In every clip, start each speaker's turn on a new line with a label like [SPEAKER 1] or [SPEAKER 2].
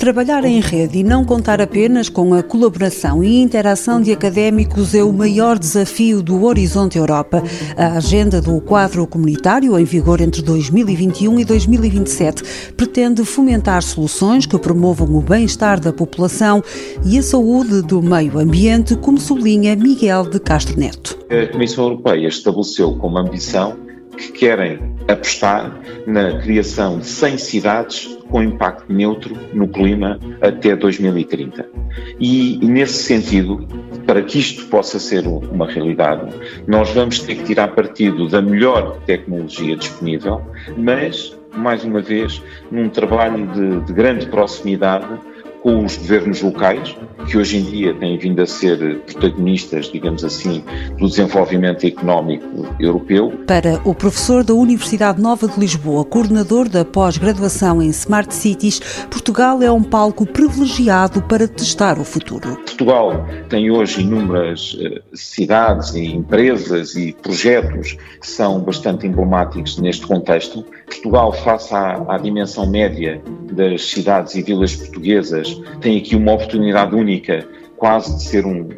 [SPEAKER 1] Trabalhar em rede e não contar apenas com a colaboração e interação de académicos é o maior desafio do Horizonte Europa. A agenda do quadro comunitário, em vigor entre 2021 e 2027, pretende fomentar soluções que promovam o bem-estar da população e a saúde do meio ambiente, como sublinha Miguel de Castro Neto.
[SPEAKER 2] A Comissão Europeia estabeleceu como ambição que querem apostar na criação de 100 cidades com impacto neutro no clima até 2030. E, nesse sentido, para que isto possa ser uma realidade, nós vamos ter que tirar partido da melhor tecnologia disponível, mas, mais uma vez, num trabalho de, de grande proximidade com os governos locais, que hoje em dia têm vindo a ser protagonistas, digamos assim, do desenvolvimento económico europeu.
[SPEAKER 1] Para o professor da Universidade Nova de Lisboa, coordenador da pós-graduação em Smart Cities, Portugal é um palco privilegiado para testar o futuro.
[SPEAKER 2] Portugal tem hoje inúmeras eh, cidades e empresas e projetos que são bastante emblemáticos neste contexto. Portugal, face à, à dimensão média das cidades e vilas portuguesas, tem aqui uma oportunidade única, quase de ser um,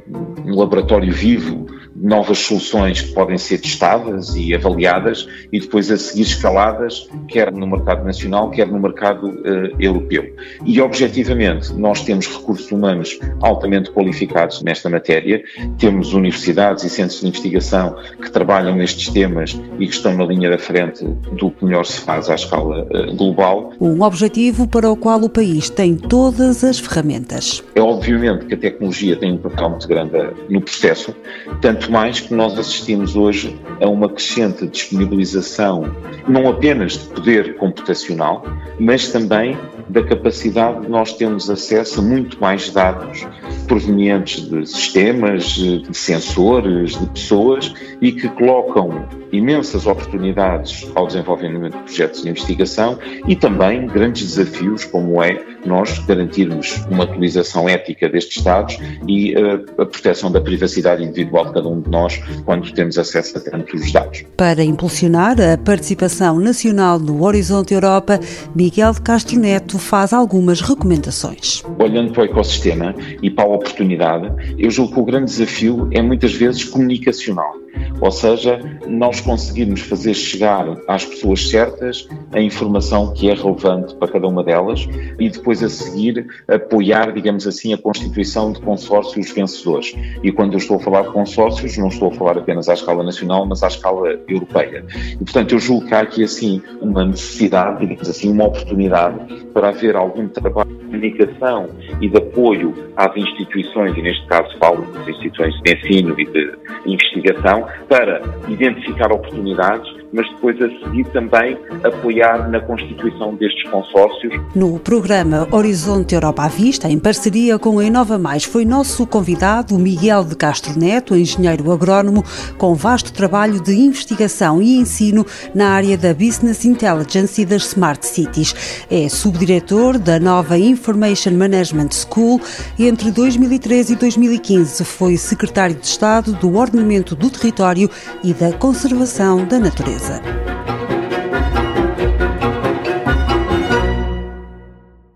[SPEAKER 2] um laboratório vivo novas soluções que podem ser testadas e avaliadas e depois a seguir escaladas, quer no mercado nacional, quer no mercado uh, europeu. E, objetivamente, nós temos recursos humanos altamente qualificados nesta matéria, temos universidades e centros de investigação que trabalham nestes temas e que estão na linha da frente do que melhor se faz à escala uh, global.
[SPEAKER 1] Um objetivo para o qual o país tem todas as ferramentas.
[SPEAKER 2] É obviamente que a tecnologia tem um papel muito grande no processo, tanto mais que nós assistimos hoje a uma crescente disponibilização, não apenas de poder computacional, mas também da capacidade de nós termos acesso a muito mais dados provenientes de sistemas, de sensores, de pessoas e que colocam imensas oportunidades ao desenvolvimento de projetos de investigação e também grandes desafios, como é nós garantirmos uma utilização ética destes dados e uh, a proteção da privacidade individual de cada um de nós quando temos acesso a tantos dados.
[SPEAKER 1] Para impulsionar a participação nacional no Horizonte Europa, Miguel de Castro Neto faz algumas recomendações.
[SPEAKER 2] Olhando para o ecossistema e para a oportunidade, eu julgo que o grande desafio é muitas vezes comunicacional. Ou seja, nós conseguirmos fazer chegar às pessoas certas a informação que é relevante para cada uma delas e depois a seguir apoiar, digamos assim, a constituição de consórcios vencedores. E quando eu estou a falar de consórcios, não estou a falar apenas à escala nacional, mas à escala europeia. E, portanto, eu julgo que há aqui, assim, uma necessidade, digamos assim, uma oportunidade para haver algum trabalho comunicação e de apoio às instituições, e neste caso falo das instituições de ensino e de investigação, para identificar oportunidades mas depois a seguir também apoiar na constituição destes consórcios.
[SPEAKER 1] No programa Horizonte Europa à Vista, em parceria com a Inova Mais, foi nosso convidado Miguel de Castro Neto, engenheiro agrónomo, com vasto trabalho de investigação e ensino na área da Business Intelligence e das Smart Cities. É subdiretor da nova Information Management School e entre 2013 e 2015 foi secretário de Estado do Ordenamento do Território e da Conservação da Natureza. visit.